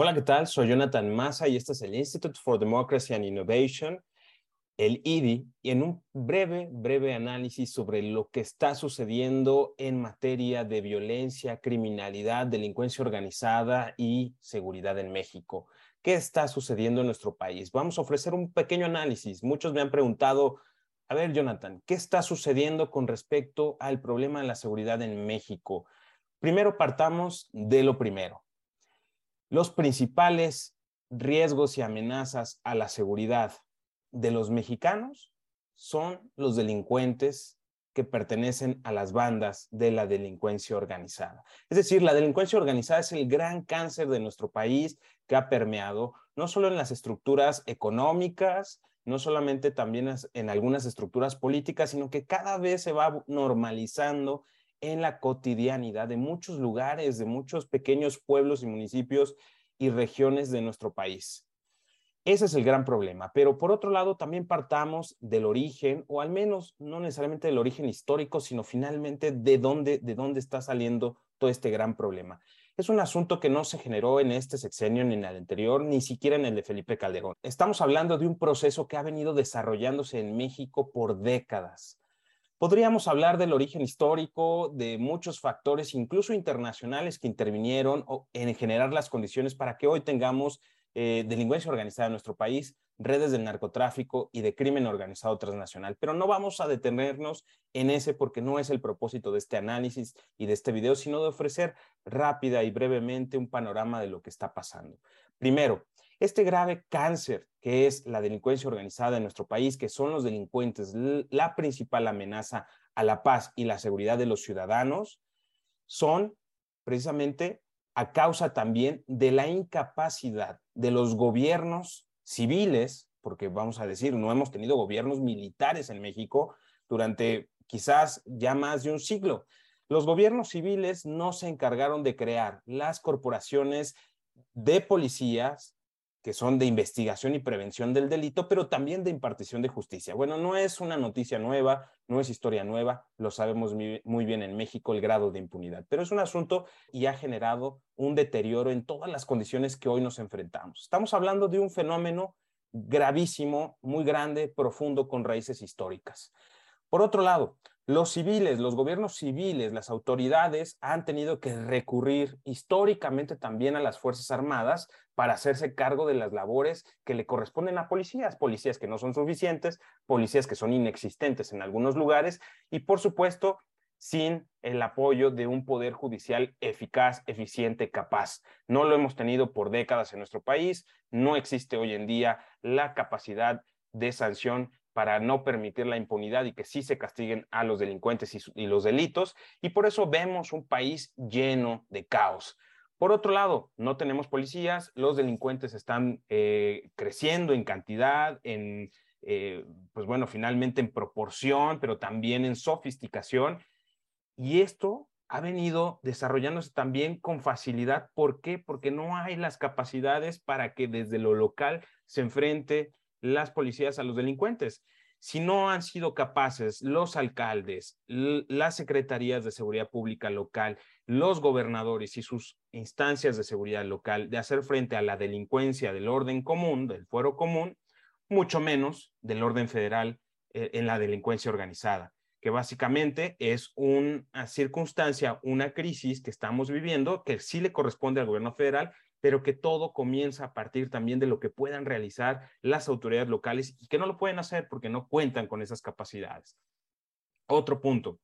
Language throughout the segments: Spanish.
Hola, ¿qué tal? Soy Jonathan Massa y este es el Institute for Democracy and Innovation, el IDI, y en un breve, breve análisis sobre lo que está sucediendo en materia de violencia, criminalidad, delincuencia organizada y seguridad en México. ¿Qué está sucediendo en nuestro país? Vamos a ofrecer un pequeño análisis. Muchos me han preguntado, a ver, Jonathan, ¿qué está sucediendo con respecto al problema de la seguridad en México? Primero partamos de lo primero los principales riesgos y amenazas a la seguridad de los mexicanos son los delincuentes que pertenecen a las bandas de la delincuencia organizada. Es decir, la delincuencia organizada es el gran cáncer de nuestro país que ha permeado no solo en las estructuras económicas, no solamente también en algunas estructuras políticas, sino que cada vez se va normalizando en la cotidianidad de muchos lugares, de muchos pequeños pueblos y municipios y regiones de nuestro país. Ese es el gran problema. Pero por otro lado, también partamos del origen, o al menos no necesariamente del origen histórico, sino finalmente de dónde, de dónde está saliendo todo este gran problema. Es un asunto que no se generó en este sexenio ni en el anterior, ni siquiera en el de Felipe Calderón. Estamos hablando de un proceso que ha venido desarrollándose en México por décadas. Podríamos hablar del origen histórico, de muchos factores, incluso internacionales, que intervinieron en generar las condiciones para que hoy tengamos eh, delincuencia organizada en nuestro país, redes del narcotráfico y de crimen organizado transnacional. Pero no vamos a detenernos en ese porque no es el propósito de este análisis y de este video, sino de ofrecer rápida y brevemente un panorama de lo que está pasando. Primero, este grave cáncer que es la delincuencia organizada en nuestro país, que son los delincuentes la principal amenaza a la paz y la seguridad de los ciudadanos, son precisamente a causa también de la incapacidad de los gobiernos civiles, porque vamos a decir, no hemos tenido gobiernos militares en México durante quizás ya más de un siglo. Los gobiernos civiles no se encargaron de crear las corporaciones de policías, que son de investigación y prevención del delito, pero también de impartición de justicia. Bueno, no es una noticia nueva, no es historia nueva, lo sabemos muy bien en México el grado de impunidad, pero es un asunto y ha generado un deterioro en todas las condiciones que hoy nos enfrentamos. Estamos hablando de un fenómeno gravísimo, muy grande, profundo, con raíces históricas. Por otro lado, los civiles, los gobiernos civiles, las autoridades han tenido que recurrir históricamente también a las Fuerzas Armadas para hacerse cargo de las labores que le corresponden a policías, policías que no son suficientes, policías que son inexistentes en algunos lugares y por supuesto sin el apoyo de un poder judicial eficaz, eficiente, capaz. No lo hemos tenido por décadas en nuestro país, no existe hoy en día la capacidad de sanción para no permitir la impunidad y que sí se castiguen a los delincuentes y, los delitos. Y por eso vemos un país lleno de caos. Por otro lado, no tenemos policías, los delincuentes están eh, creciendo en cantidad, en, eh, pues bueno, finalmente en proporción, pero también en sofisticación. Y esto ha venido desarrollándose también con facilidad. ¿Por qué? Porque no hay las capacidades para que desde lo local se enfrente las policías a los delincuentes. Si no han sido capaces los alcaldes, las secretarías de seguridad pública local, los gobernadores y sus instancias de seguridad local de hacer frente a la delincuencia del orden común, del fuero común, mucho menos del orden federal eh, en la delincuencia organizada, que básicamente es una circunstancia, una crisis que estamos viviendo que sí le corresponde al gobierno federal pero que todo comienza a partir también de lo que puedan realizar las autoridades locales y que no lo pueden hacer porque no cuentan con esas capacidades. Otro punto,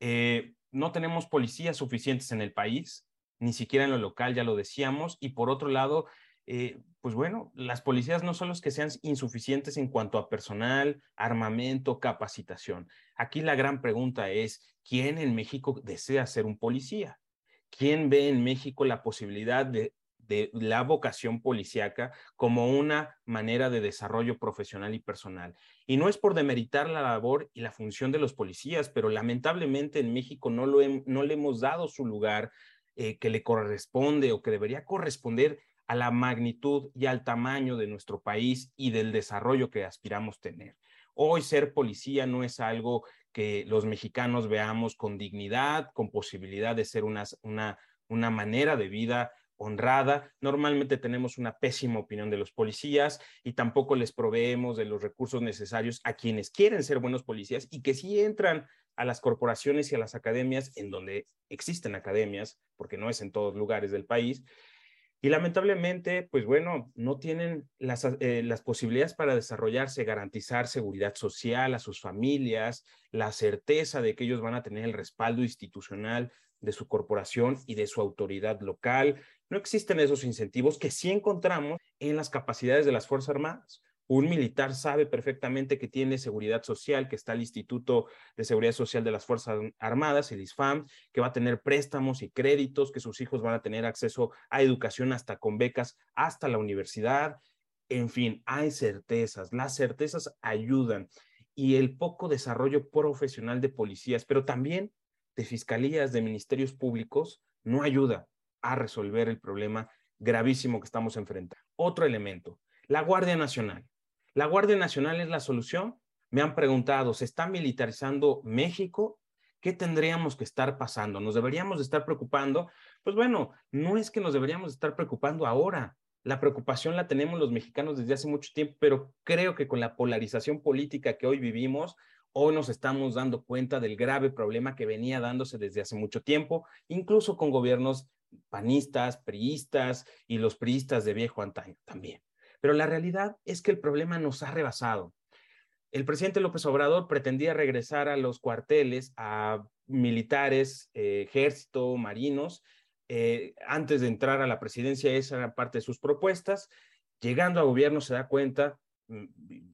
eh, no tenemos policías suficientes en el país, ni siquiera en lo local, ya lo decíamos, y por otro lado, eh, pues bueno, las policías no son los que sean insuficientes en cuanto a personal, armamento, capacitación. Aquí la gran pregunta es, ¿quién en México desea ser un policía? ¿Quién ve en México la posibilidad de de la vocación policíaca como una manera de desarrollo profesional y personal. Y no es por demeritar la labor y la función de los policías, pero lamentablemente en México no, lo no le hemos dado su lugar eh, que le corresponde o que debería corresponder a la magnitud y al tamaño de nuestro país y del desarrollo que aspiramos tener. Hoy ser policía no es algo que los mexicanos veamos con dignidad, con posibilidad de ser una, una, una manera de vida honrada. Normalmente tenemos una pésima opinión de los policías y tampoco les proveemos de los recursos necesarios a quienes quieren ser buenos policías y que sí entran a las corporaciones y a las academias en donde existen academias, porque no es en todos lugares del país. Y lamentablemente, pues bueno, no tienen las, eh, las posibilidades para desarrollarse, garantizar seguridad social a sus familias, la certeza de que ellos van a tener el respaldo institucional de su corporación y de su autoridad local. No existen esos incentivos que sí encontramos en las capacidades de las Fuerzas Armadas. Un militar sabe perfectamente que tiene seguridad social, que está el Instituto de Seguridad Social de las Fuerzas Armadas, el ISFAM, que va a tener préstamos y créditos, que sus hijos van a tener acceso a educación hasta con becas, hasta la universidad. En fin, hay certezas. Las certezas ayudan. Y el poco desarrollo profesional de policías, pero también de fiscalías, de ministerios públicos, no ayuda a resolver el problema gravísimo que estamos enfrentando. Otro elemento, la Guardia Nacional. ¿La Guardia Nacional es la solución? Me han preguntado, ¿se está militarizando México? ¿Qué tendríamos que estar pasando? ¿Nos deberíamos de estar preocupando? Pues bueno, no es que nos deberíamos de estar preocupando ahora. La preocupación la tenemos los mexicanos desde hace mucho tiempo, pero creo que con la polarización política que hoy vivimos, hoy nos estamos dando cuenta del grave problema que venía dándose desde hace mucho tiempo, incluso con gobiernos panistas, priistas y los priistas de viejo antaño también. Pero la realidad es que el problema nos ha rebasado. El presidente López Obrador pretendía regresar a los cuarteles a militares, eh, ejército, marinos, eh, antes de entrar a la presidencia, esa era parte de sus propuestas. Llegando a gobierno se da cuenta,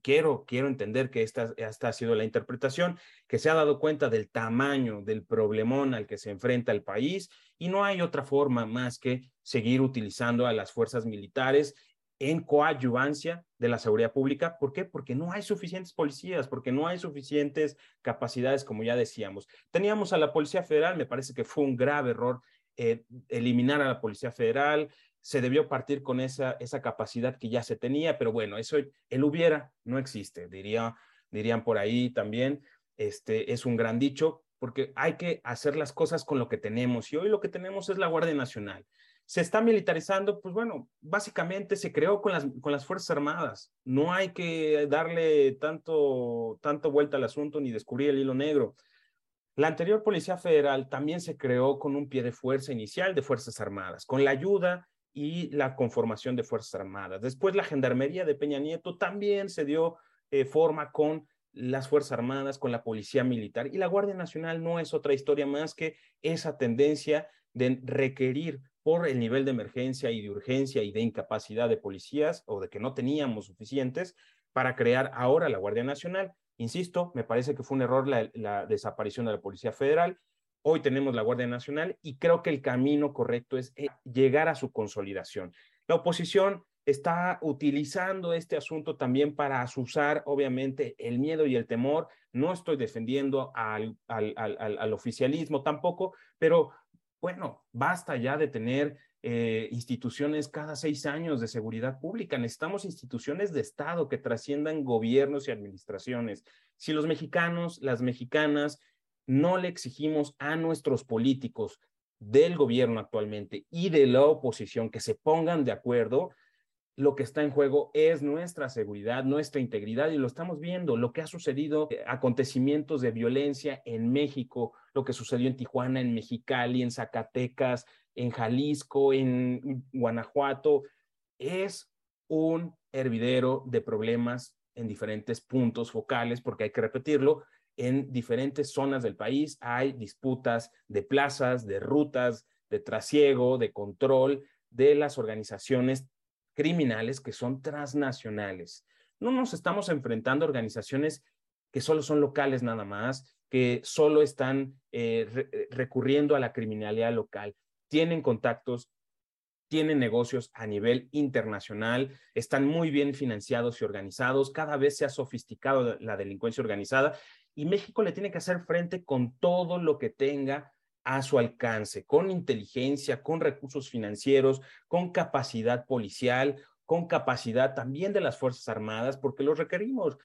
quiero, quiero entender que esta, esta ha sido la interpretación, que se ha dado cuenta del tamaño del problemón al que se enfrenta el país y no hay otra forma más que seguir utilizando a las fuerzas militares en coadyuvancia de la seguridad pública. ¿Por qué? Porque no hay suficientes policías, porque no hay suficientes capacidades, como ya decíamos. Teníamos a la Policía Federal, me parece que fue un grave error eh, eliminar a la Policía Federal, se debió partir con esa, esa capacidad que ya se tenía, pero bueno, eso, el hubiera, no existe, diría, dirían por ahí también, este, es un gran dicho, porque hay que hacer las cosas con lo que tenemos, y hoy lo que tenemos es la Guardia Nacional se está militarizando, pues bueno, básicamente se creó con las, con las Fuerzas Armadas. No hay que darle tanto, tanto vuelta al asunto ni descubrir el hilo negro. La anterior Policía Federal también se creó con un pie de fuerza inicial de Fuerzas Armadas, con la ayuda y la conformación de Fuerzas Armadas. Después la Gendarmería de Peña Nieto también se dio eh, forma con las Fuerzas Armadas, con la Policía Militar y la Guardia Nacional no es otra historia más que esa tendencia de requerir por el nivel de emergencia y de urgencia y de incapacidad de policías o de que no teníamos suficientes para crear ahora la Guardia Nacional. Insisto, me parece que fue un error la, desaparición de la Policía Federal. Hoy tenemos la Guardia Nacional y creo que el camino correcto es eh, llegar a su consolidación. La oposición está utilizando este asunto también para asusar, obviamente, el miedo y el temor. No estoy defendiendo al, al, al oficialismo tampoco, pero bueno, basta ya de tener eh, instituciones cada seis años de seguridad pública. Necesitamos instituciones de Estado que trasciendan gobiernos y administraciones. Si los mexicanos, las mexicanas, no le exigimos a nuestros políticos del gobierno actualmente y de la oposición que se pongan de acuerdo, lo que está en juego es nuestra seguridad, nuestra integridad y lo estamos viendo, lo que ha sucedido, eh, acontecimientos de violencia en México, lo que sucedió en Tijuana, en Mexicali, en Zacatecas, en Jalisco, en Guanajuato, es un hervidero de problemas en diferentes puntos focales, porque hay que repetirlo, en diferentes zonas del país hay disputas de plazas, de rutas, de trasiego, de control de las organizaciones criminales que son transnacionales. No nos estamos enfrentando a organizaciones que solo son locales nada más, que solo están eh, eh, recurriendo a la criminalidad local. Tienen contactos, tienen negocios a nivel internacional, están muy bien financiados y organizados, cada vez se ha sofisticado la delincuencia organizada y México le tiene que hacer frente con todo lo que tenga a su alcance, con inteligencia, con recursos financieros, con capacidad policial, con capacidad también de las Fuerzas Armadas, porque los requerimos.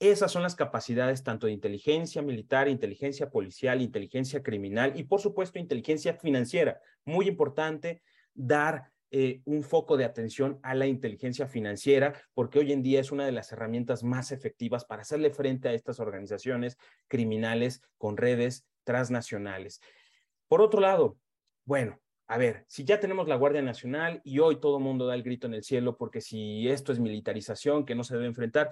Esas son las capacidades tanto de inteligencia militar, inteligencia policial, inteligencia criminal y por supuesto inteligencia financiera. Muy importante dar eh, un foco de atención a la inteligencia financiera, porque hoy en día es una de las herramientas más efectivas para hacerle frente a estas organizaciones criminales con redes transnacionales. Por otro lado, bueno, a ver, si ya tenemos la Guardia Nacional y hoy todo el mundo da el grito en el cielo porque si esto es militarización que no se debe enfrentar,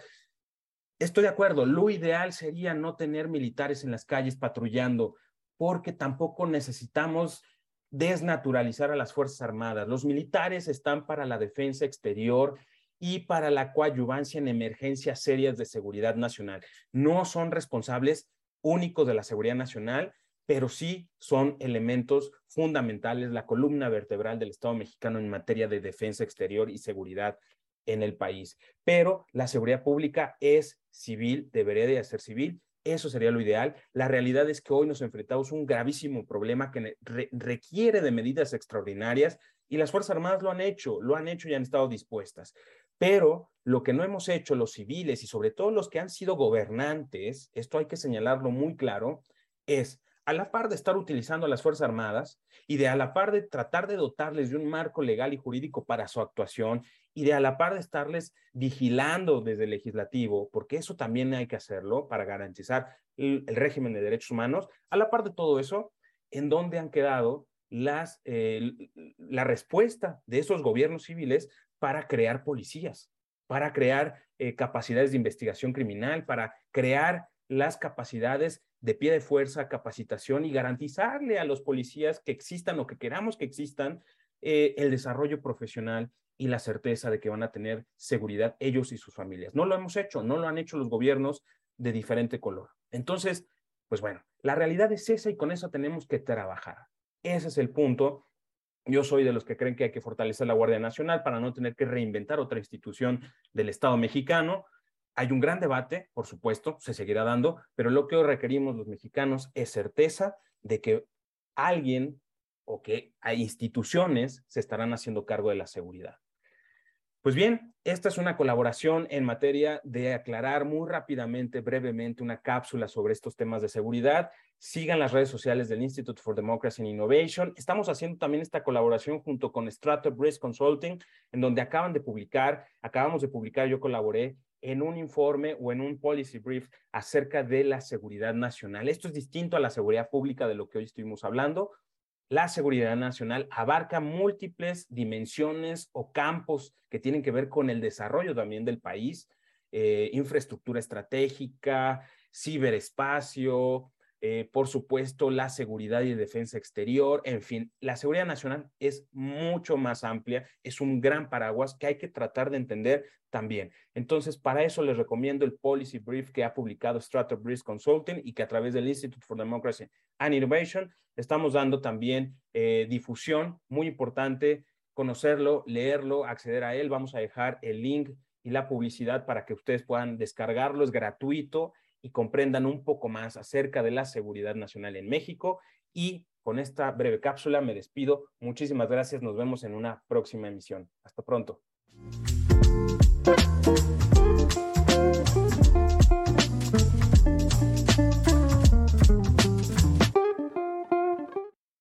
estoy de acuerdo, lo ideal sería no tener militares en las calles patrullando porque tampoco necesitamos desnaturalizar a las Fuerzas Armadas. Los militares están para la defensa exterior y para la coadyuvancia en emergencias serias de seguridad nacional. No son responsables únicos de la seguridad nacional, pero sí son elementos fundamentales, la columna vertebral del Estado mexicano en materia de defensa exterior y seguridad en el país. Pero la seguridad pública es civil, debería de ser civil eso sería lo ideal. La realidad es que hoy nos enfrentamos a un gravísimo problema que requiere de medidas extraordinarias y las Fuerzas Armadas lo han hecho, lo han hecho y han estado dispuestas. Pero lo que no hemos hecho los civiles y sobre todo los que han sido gobernantes, esto hay que señalarlo muy claro, es a la par de estar utilizando a las Fuerzas Armadas y de a la par de tratar de dotarles de un marco legal y jurídico para su actuación y de a la par de estarles vigilando desde el legislativo, porque eso también hay que hacerlo para garantizar el, régimen de derechos humanos, a la par de todo eso, ¿en dónde han quedado las, eh, la respuesta de esos gobiernos civiles para crear policías, para crear eh, capacidades de investigación criminal, para crear las capacidades de pie de fuerza, capacitación y garantizarle a los policías que existan o que queramos que existan eh, el desarrollo profesional y la certeza de que van a tener seguridad ellos y sus familias. No lo hemos hecho, no lo han hecho los gobiernos de diferente color. Entonces, pues bueno, la realidad es esa y con eso tenemos que trabajar. Ese es el punto. Yo soy de los que creen que hay que fortalecer la Guardia Nacional para no tener que reinventar otra institución del Estado mexicano. Hay un gran debate, por supuesto, se seguirá dando, pero lo que hoy requerimos los mexicanos es certeza de que alguien o que hay instituciones se estarán haciendo cargo de la seguridad. Pues bien, esta es una colaboración en materia de aclarar muy rápidamente, brevemente, una cápsula sobre estos temas de seguridad. Sigan las redes sociales del Institute for Democracy and Innovation. Estamos haciendo también esta colaboración junto con Strato Risk Consulting, en donde acaban de publicar, acabamos de publicar, yo colaboré en un informe o en un policy brief acerca de la seguridad nacional. Esto es distinto a la seguridad pública de lo que hoy estuvimos hablando. La seguridad nacional abarca múltiples dimensiones o campos que tienen que ver con el desarrollo también del país, eh, infraestructura estratégica, ciberespacio, eh, por supuesto, la seguridad y defensa exterior, en fin, la seguridad nacional es mucho más amplia, es un gran paraguas que hay que tratar de entender también. Entonces, para eso les recomiendo el Policy Brief que ha publicado Strata Brief Consulting y que a través del Institute for Democracy and Innovation estamos dando también eh, difusión, muy importante conocerlo, leerlo, acceder a él. Vamos a dejar el link y la publicidad para que ustedes puedan descargarlo, es gratuito y comprendan un poco más acerca de la seguridad nacional en México. Y con esta breve cápsula me despido. Muchísimas gracias. Nos vemos en una próxima emisión. Hasta pronto.